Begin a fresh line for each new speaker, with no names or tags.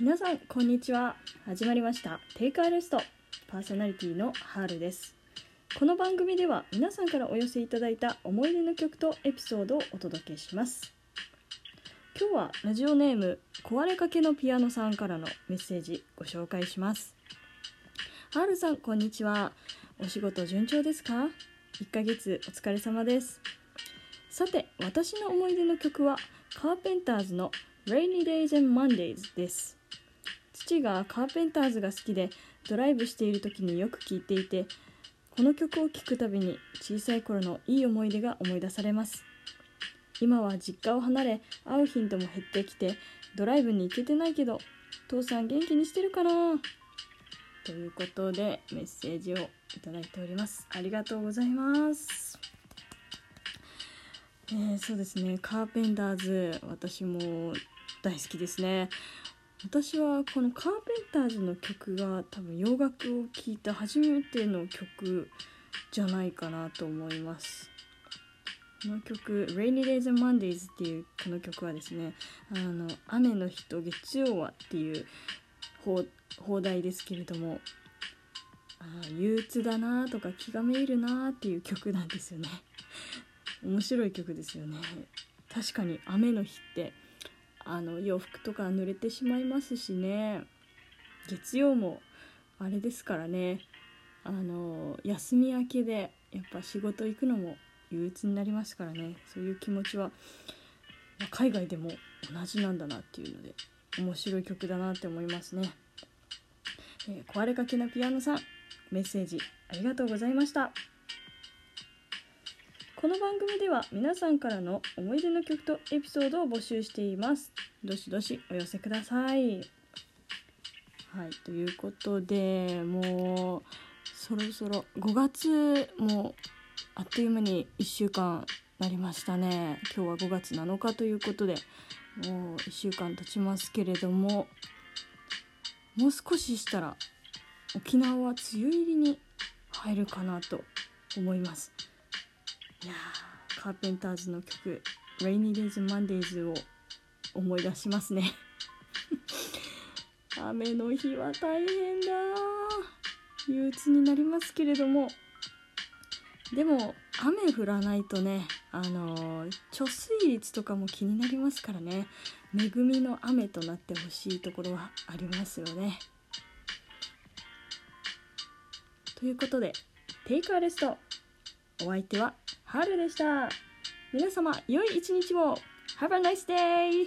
皆さんこんにちは。始まりました。テイクアレスト。パーソナリティのハールです。この番組では皆さんからお寄せいただいた思い出の曲とエピソードをお届けします。今日はラジオネーム壊れかけのピアノさんからのメッセージご紹介します。ハールさんこんにちは。お仕事順調ですか？1ヶ月お疲れ様です。さて私の思い出の曲はカーペンターズの Rainy Days and Mondays です。父がカーペンターズが好きでドライブしている時によく聴いていてこの曲を聴くたびに小さい頃のいい思い出が思い出されます。今は実家を離れ会う頻度も減ってきてドライブに行けてないけど父さん元気にしてるかな？ということでメッセージをいただいております。ありがとうございます。えー、そうですね。カーペンターズ私も大好きですね。私はこのカーペンターズの曲が多分洋楽を聴いた初めての曲じゃないかなと思います。この曲「Rainy Days and Mondays」っていうこの曲はですね「あの雨の日と月曜は」っていう放題ですけれどもあ憂鬱だなとか気がめいるなっていう曲なんですよね。面白い曲ですよね。確かに雨の日ってあの洋服とか濡れてしまいますしね。月曜もあれですからね。あの休み明けでやっぱ仕事行くのも憂鬱になりますからね。そういう気持ちは海外でも同じなんだなっていうので面白い曲だなって思いますね、えー、壊れかけのピアノさんメッセージありがとうございました。この番組では皆さんからの思い出の曲とエピソードを募集しています。どしどしお寄せください。はいということでもうそろそろ5月もあっという間に1週間なりましたね。今日は5月7日ということでもう1週間経ちますけれどももう少ししたら沖縄は梅雨入りに入るかなと思います。いやカーペンターズの曲「Rainy Days Mondays」を思い出しますね。雨の日は大変だ。憂鬱になりますけれども。でも雨降らないとねあの貯水率とかも気になりますからね。恵みの雨となってほしいところはありますよね。ということでテイクアレストお相手は春でした皆様良い一日を Have a nice day!